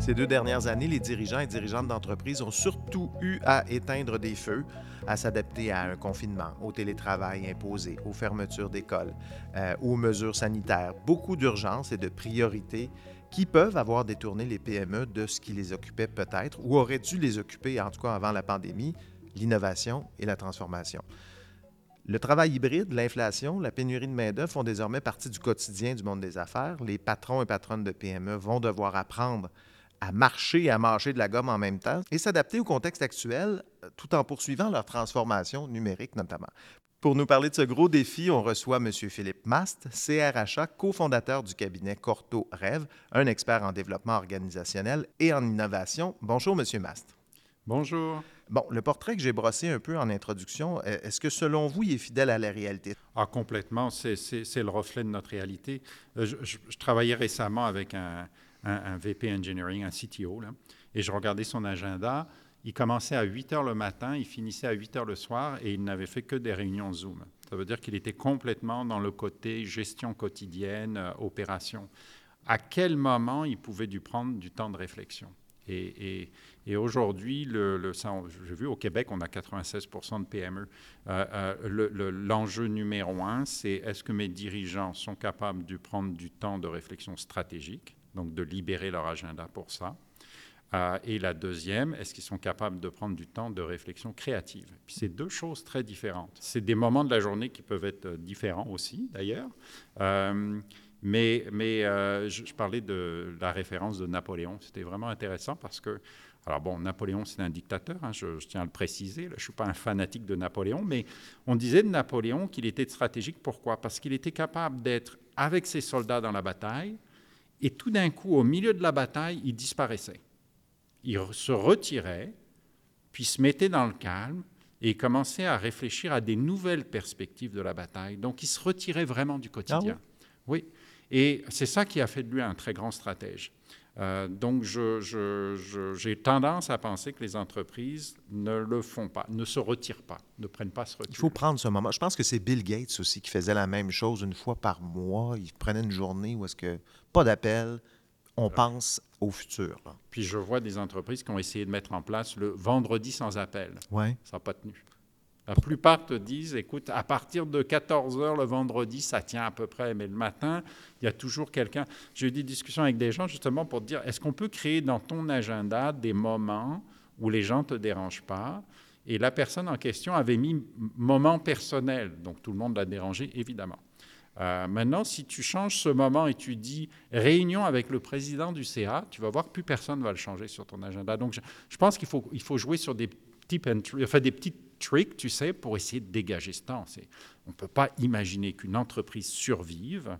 Ces deux dernières années, les dirigeants et dirigeantes d'entreprise ont surtout eu à éteindre des feux, à s'adapter à un confinement, au télétravail imposé, aux fermetures d'écoles, euh, aux mesures sanitaires. Beaucoup d'urgences et de priorités qui peuvent avoir détourné les PME de ce qui les occupait peut-être ou auraient dû les occuper, en tout cas avant la pandémie, l'innovation et la transformation. Le travail hybride, l'inflation, la pénurie de main-d'œuvre font désormais partie du quotidien du monde des affaires. Les patrons et patronnes de PME vont devoir apprendre à marcher et à mâcher de la gomme en même temps et s'adapter au contexte actuel euh, tout en poursuivant leur transformation numérique notamment. Pour nous parler de ce gros défi, on reçoit M. Philippe Mast, CRHA, cofondateur du cabinet Corto Rêve, un expert en développement organisationnel et en innovation. Bonjour, M. Mast. Bonjour. Bon, le portrait que j'ai brossé un peu en introduction, est-ce que selon vous, il est fidèle à la réalité? Ah, complètement. C'est le reflet de notre réalité. Euh, je travaillais récemment avec un, un, VP Engineering, un CTO, là, et je regardais son agenda. Il commençait à 8 heures le matin, il finissait à 8 heures le soir et il n'avait fait que des réunions Zoom. Ça veut dire qu'il était complètement dans le côté gestion quotidienne, euh, opération. À quel moment il pouvait dû prendre du temps de réflexion? Et, aujourd'hui, le, j'ai vu au Québec, on a 96% de PME. Euh, euh, l'enjeu numéro un, c'est est-ce que mes dirigeants sont capables de prendre du temps de réflexion stratégique? Donc de libérer leur agenda pour ça. Euh, et la deuxième, est-ce qu'ils sont capables de prendre du temps de réflexion créative? Puis c'est deux choses très différentes. C'est des moments de la journée qui peuvent être différents aussi, d'ailleurs. Euh, mais mais euh, je, parlais de la référence de Napoléon. C'était vraiment intéressant parce que, alors bon, Napoléon, c'est un dictateur, hein, je, tiens à le préciser. je ne suis pas un fanatique de Napoléon, mais on disait de Napoléon qu'il était stratégique. Pourquoi? Parce qu'il était capable d'être avec ses soldats dans la bataille, et tout d'un coup, au milieu de la bataille, il disparaissait. Il se retirait, puis se mettait dans le calme et commençait à réfléchir à des nouvelles perspectives de la bataille. Donc, il se retirait vraiment du quotidien. Ah oui. Et c'est ça qui a fait de lui un très grand stratège. Euh, donc, j'ai tendance à penser que les entreprises ne le font pas, ne se retirent pas, ne prennent pas ce recul. Il faut prendre ce moment. Je pense que c'est Bill Gates aussi qui faisait la même chose une fois par mois. Il prenait une journée où est-ce que pas d'appel, on pense au futur. Puis je vois des entreprises qui ont essayé de mettre en place le vendredi sans appel. Ouais. Ça n'a pas tenu. La plupart te disent, écoute, à partir de 14 heures le vendredi, ça tient à peu près, mais le matin, il y a toujours quelqu'un. J'ai eu des discussions avec des gens justement pour te dire, est-ce qu'on peut créer dans ton agenda des moments où les gens ne te dérangent pas? Et la personne en question avait mis moment personnel, donc tout le monde l'a dérangé, évidemment. Euh, maintenant, si tu changes ce moment et tu dis réunion avec le président du CA, tu vas voir plus personne ne va le changer sur ton agenda. Donc, je, pense qu'il faut, il faut jouer sur des petits, enfin, des petites trick, tu sais, pour essayer de dégager ce temps. On ne peut pas imaginer qu'une entreprise survive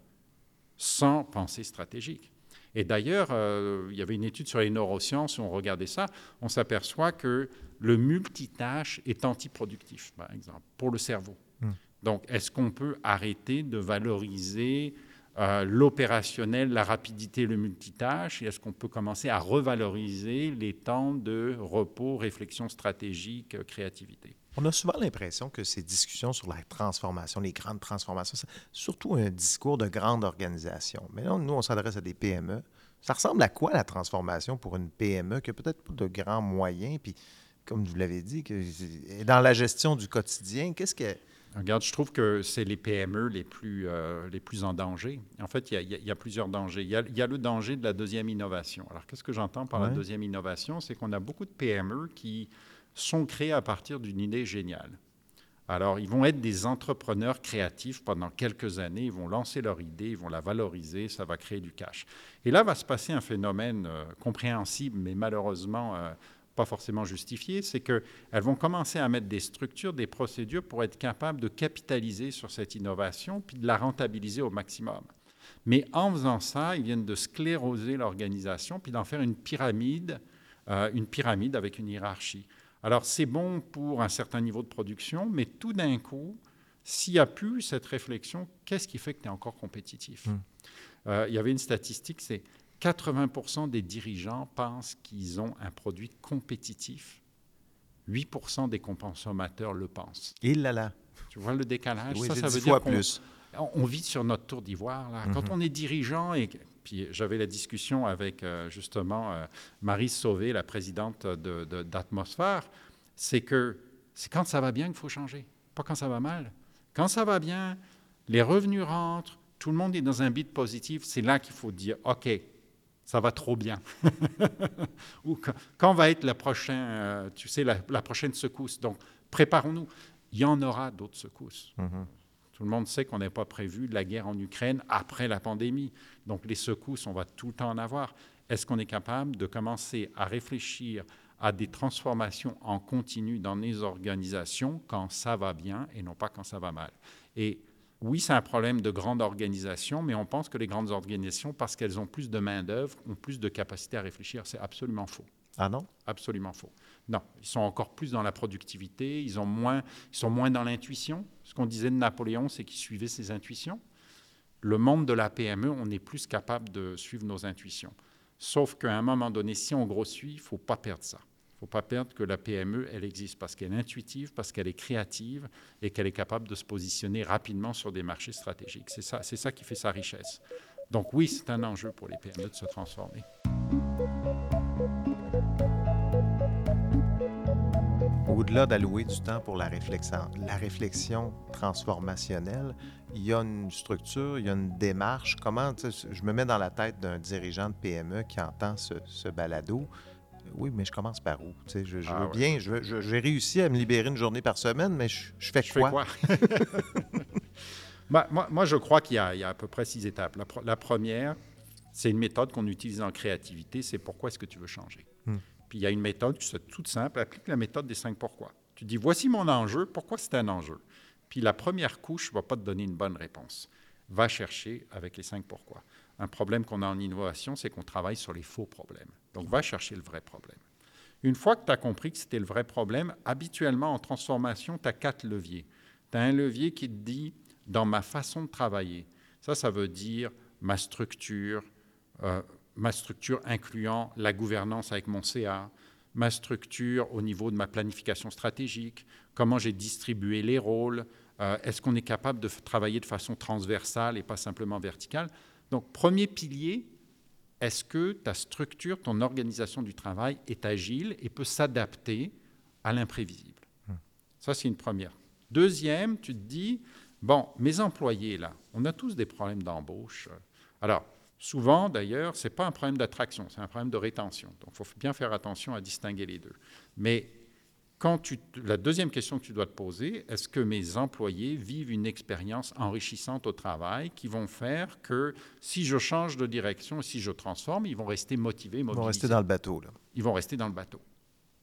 sans pensée stratégique. Et d'ailleurs, euh, il y avait une étude sur les neurosciences où on regardait ça, on s'aperçoit que le multitâche est antiproductif, par exemple, pour le cerveau. Hmm. Donc, est-ce qu'on peut arrêter de valoriser euh, l'opérationnel, la rapidité, le multitâche, et est-ce qu'on peut commencer à revaloriser les temps de repos, réflexion stratégique, créativité? On a souvent l'impression que ces discussions sur la transformation, les grandes transformations, c'est surtout un discours de grande organisation. Mais là, nous, on s'adresse à des PME. Ça ressemble à quoi la transformation pour une PME qui a peut-être pas de grands moyens, puis comme vous l'avez dit, que dans la gestion du quotidien, qu'est-ce que... Regarde, je trouve que c'est les PME les plus, euh, les plus en danger. En fait, il y, a, plusieurs dangers. Il y a, le danger de la deuxième innovation. Alors, qu'est-ce que j'entends par la deuxième innovation? C'est qu'on a beaucoup de PME qui sont créés à partir d'une idée géniale. Alors, ils vont être des entrepreneurs créatifs pendant quelques années, ils vont lancer leur idée, ils vont la valoriser, ça va créer du cash. Et là va se passer un phénomène euh, compréhensible, mais malheureusement euh, pas forcément justifié, c'est qu'elles vont commencer à mettre des structures, des procédures pour être capables de capitaliser sur cette innovation, puis de la rentabiliser au maximum. Mais en faisant ça, ils viennent de scléroser l'organisation, puis d'en faire une pyramide, euh, une pyramide avec une hiérarchie. Alors c'est bon pour un certain niveau de production, mais tout d'un coup, S'il n'y a plus cette réflexion, qu'est-ce qui fait que tu es encore compétitif Hmm. Euh, Il y avait une statistique, c'est 80% des dirigeants pensent qu'ils ont un produit compétitif. 8% des consommateurs le pensent. Il là là. Tu vois le décalage? Oui, Ça, veut dire qu'on on, on vit sur notre tour d'ivoire. là. Quand Mhm. on est dirigeant, et j'avais la discussion avec euh, justement euh, Marie Sauvé, la présidente de- de- d'Atmosphère, c'est que c'est quand ça va bien qu'il faut changer, pas quand ça va mal. Quand ça va bien, les revenus rentrent, tout le monde est dans un beat positif, c'est là qu'il faut dire OK, ça va trop bien. Ou quand, va être la prochaine, euh, tu sais, la, prochaine secousse? Donc préparons-nous. Il y en aura d'autres secousses. Mhm. Tout le monde sait qu'on n'a pas prévu de la guerre en Ukraine après la pandémie. Donc les secousses, on va tout le temps en avoir. Est-ce qu'on est capable de commencer à réfléchir à des transformations en continu dans les organisations quand ça va bien et non pas quand ça va mal? Et oui, c'est un problème de grande organisation, mais on pense que les grandes organisations, parce qu'elles ont plus de main-d'œuvre, ont plus de capacité à réfléchir. C'est absolument faux. Ah non? Absolument faux. Non, ils sont encore plus dans la productivité, ils, ont moins, ils sont moins dans l'intuition. Ce qu'on disait de Napoléon, c'est qu'il suivait ses intuitions. Le monde de la PME, on est plus capable de suivre nos intuitions. Sauf qu'à un moment donné, si on grossit, il ne faut pas perdre ça. Il ne faut pas perdre que la PME, elle existe parce qu'elle est intuitive, parce qu'elle est créative et qu'elle est capable de se positionner rapidement sur des marchés stratégiques. C'est ça, c'est ça qui fait sa richesse. Donc oui, c'est un enjeu pour les PME de se transformer. Au-delà d'allouer du temps pour la réflexion, la réflexion transformationnelle, il y a une structure, il y a une démarche. Comment, je me mets dans la tête d'un dirigeant de PME qui entend ce, ce balado. Oui, mais je commence par où? Je, je Ah veux ouais. bien, je veux- je- j'ai réussi à me libérer une journée par semaine, mais je, fais Je fais quoi? quoi moi, moi, je crois qu'il y, a il y a à peu près six étapes. La première, c'est une méthode qu'on utilise en créativité, c'est pourquoi est-ce que tu veux changer? Hmm. Puis il y a une méthode qui est toute simple, applique la méthode des cinq pourquoi. Tu dis, voici mon enjeu, pourquoi c'est un enjeu? Puis la première couche ne va pas te donner une bonne réponse. Va chercher avec les cinq pourquoi. Un problème qu'on a en innovation, c'est qu'on travaille sur les faux problèmes. Donc va chercher le vrai problème. Une fois que tu as compris que c'était le vrai problème, habituellement en transformation, tu as quatre leviers. Tu as un levier qui te dit, dans ma façon de travailler, ça, ça veut dire ma structure, euh, ma structure incluant la gouvernance avec mon CA, ma structure au niveau de ma planification stratégique, comment j'ai distribué les rôles, euh, est-ce qu'on est capable de travailler de façon transversale et pas simplement verticale. Donc, premier pilier, est-ce que ta structure, ton organisation du travail est agile et peut s'adapter à l'imprévisible? Ça, c'est une première. Deuxième, tu te dis, bon, mes employés, là, on a tous des problèmes d'embauche. Alors, souvent, d'ailleurs, ce n'est pas un problème d'attraction, c'est un problème de rétention. Donc, il faut bien faire attention à distinguer les deux. Mais quand tu, la deuxième question que tu dois te poser, est-ce que mes employés vivent une expérience enrichissante au travail qui vont faire que si je change de direction, si je transforme, ils vont rester motivés, Ils vont mobilisés? rester dans le bateau. Là. Ils vont rester dans le bateau.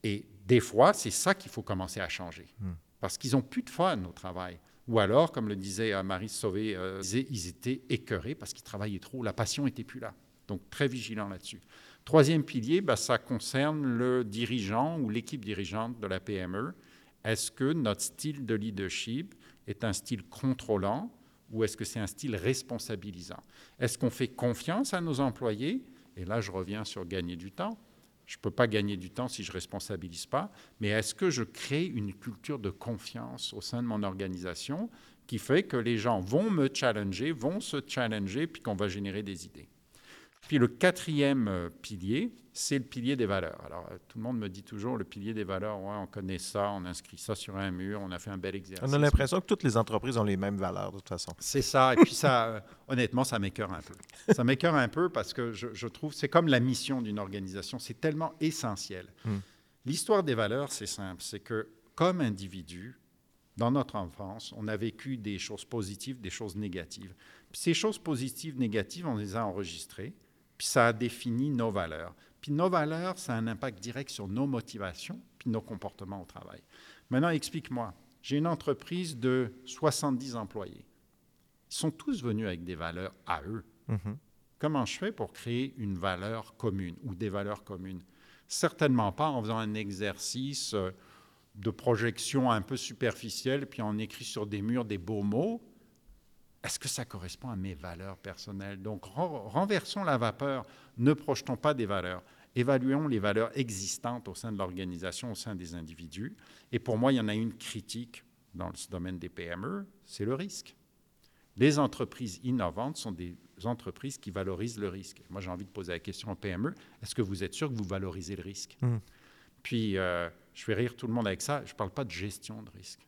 Et des fois, c'est ça qu'il faut commencer à changer. Hmm. Parce qu'ils n'ont plus de fun au travail. Ou alors, comme le disait euh, Marie Sauvé, euh, ils étaient écœurés parce qu'ils travaillaient trop, la passion n'était plus là. Donc, très vigilant là-dessus. Troisième pilier, ben, ça concerne le dirigeant ou l'équipe dirigeante de la PME. Est-ce que notre style de leadership est un style contrôlant ou est-ce que c'est un style responsabilisant? Est-ce qu'on fait confiance à nos employés? Et là, je reviens sur gagner du temps. Je ne peux pas gagner du temps si je ne responsabilise pas, mais est-ce que je crée une culture de confiance au sein de mon organisation qui fait que les gens vont me challenger, vont se challenger, puis qu'on va générer des idées? Puis le quatrième euh, pilier, c'est le pilier des valeurs. Alors, euh, tout le monde me dit toujours, le pilier des valeurs, ouais, on connaît ça, on inscrit ça sur un mur, on a fait un bel exercice. On a l'impression que toutes les entreprises ont les mêmes valeurs, de toute façon. C'est ça. Et puis ça, euh, honnêtement, ça m'écœure un peu. Ça m'écœure un peu parce que je, je trouve, c'est comme la mission d'une organisation, c'est tellement essentiel. Hmm. L'histoire des valeurs, c'est simple, c'est que comme individu, dans notre enfance, on a vécu des choses positives, des choses négatives. Puis ces choses positives, négatives, on les a enregistrées, puis ça a défini nos valeurs. Puis nos valeurs, ça a un impact direct sur nos motivations, puis nos comportements au travail. Maintenant, explique-moi, j'ai une entreprise de 70 employés. Ils sont tous venus avec des valeurs à eux. Mhm. Comment je fais pour créer une valeur commune ou des valeurs communes? Certainement pas en faisant un exercice euh, de projection un peu superficielle, puis on écrit sur des murs des beaux mots. Est-ce que ça correspond à mes valeurs personnelles? Donc renversons la vapeur, ne projetons pas des valeurs. Évaluons les valeurs existantes au sein de l'organisation, au sein des individus. Et pour moi, il y en a une critique dans ce domaine des PME, c'est le risque. Les entreprises innovantes sont des entreprises qui valorisent le risque. Moi, j'ai envie de poser la question aux PME, est-ce que vous êtes sûr que vous valorisez le risque? Mmh. Puis, euh, je fais rire tout le monde avec ça, je ne parle pas de gestion de risque.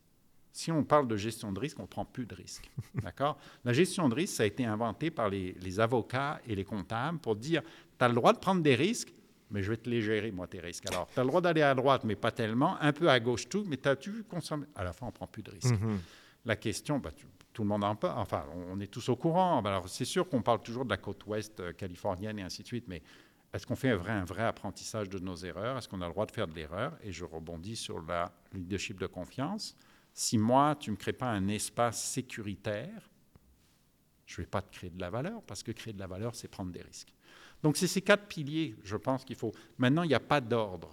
Si on parle de gestion de risque, on ne prend plus de risque. D'accord? La gestion de risque, ça a été inventé par les, les avocats et les comptables pour dire, tu as le droit de prendre des risques, mais je vais te les gérer, moi, tes risques. Alors, tu as le droit d'aller à droite, mais pas tellement, un peu à gauche tout, mais as-tu vu consommer? À la fin, on ne prend plus de risques. Mm-hmm. La question, bah, tout le monde en parle, enfin, on est tous au courant. Alors, c'est sûr qu'on parle toujours de la côte ouest euh, californienne et ainsi de suite, mais est-ce qu'on fait un vrai, un vrai apprentissage de nos erreurs? Est-ce qu'on a le droit de faire de l'erreur? Et je rebondis sur la leadership de confiance. Si moi, tu ne me crées pas un espace sécuritaire, je ne vais pas te créer de la valeur, parce que créer de la valeur, c'est prendre des risques. Donc, c'est ces quatre piliers, je pense qu'il faut. Maintenant, il n'y a pas d'ordre.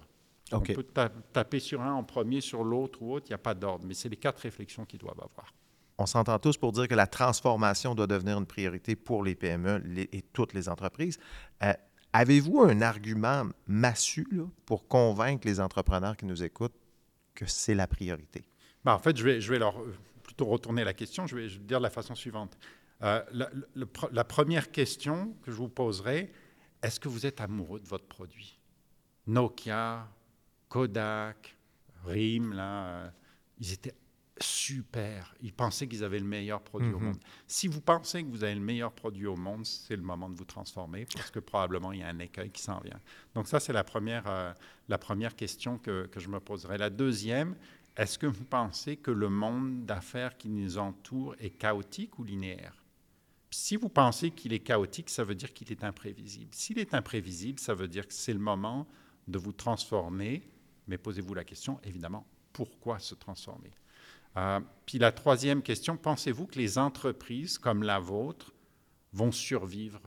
On peut taper sur un en premier, sur l'autre ou autre, il n'y a pas d'ordre, mais c'est les quatre réflexions qu'ils doivent avoir. On s'entend tous pour dire que la transformation doit devenir une priorité pour les PME et toutes les entreprises. Euh, avez-vous un argument massu pour convaincre les entrepreneurs qui nous écoutent que c'est la priorité? Ben, en fait, je vais, je vais leur euh, plutôt retourner la question. Je vais, dire de la façon suivante. Euh, la, la, première question que je vous poserai, est-ce que vous êtes amoureux de votre produit? Nokia, Kodak, RIM, là, euh, ils étaient super. Ils pensaient qu'ils avaient le meilleur produit au mhm. monde. Si vous pensez que vous avez le meilleur produit au monde, c'est le moment de vous transformer parce que probablement il y a un écueil qui s'en vient. Donc ça, c'est la première, euh, la première question que, que, je me poserai. La deuxième, est-ce que vous pensez que le monde d'affaires qui nous entoure est chaotique ou linéaire? Si vous pensez qu'il est chaotique, ça veut dire qu'il est imprévisible. S'il est imprévisible, ça veut dire que c'est le moment de vous transformer. Mais posez-vous la question, évidemment, pourquoi se transformer? Euh, Puis la troisième question, pensez-vous que les entreprises comme la vôtre vont survivre?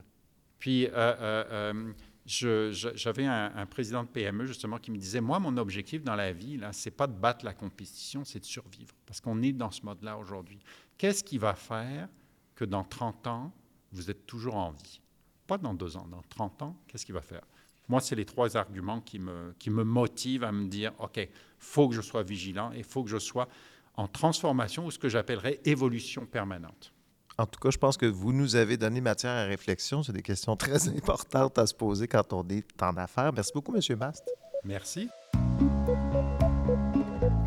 Puis euh, euh, j'avais un, président de PME justement qui me disait, moi, mon objectif dans la vie, là, c'est pas de battre la compétition, c'est de survivre. Parce qu'on est dans ce mode-là aujourd'hui. Qu'est-ce qui va faire que dans 30 ans, vous êtes toujours en vie? Pas dans deux ans, dans 30 ans, qu'est-ce qu'il va faire? Moi, c'est les trois arguments qui me, qui me motivent à me dire, OK, faut que je sois vigilant et il faut que je sois en transformation ou ce que j'appellerais évolution permanente. En tout cas, je pense que vous nous avez donné matière à réflexion. C'est des questions très importantes à se poser quand on est en affaires. Merci beaucoup, M. Bast. Merci.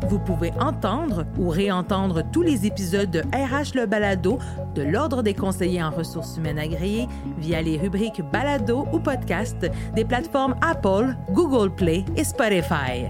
Vous pouvez entendre ou réentendre tous les épisodes de RH Le Balado de l'Ordre des conseillers en ressources humaines agréées via les rubriques Balado ou Podcast des plateformes Apple, Google Play et Spotify.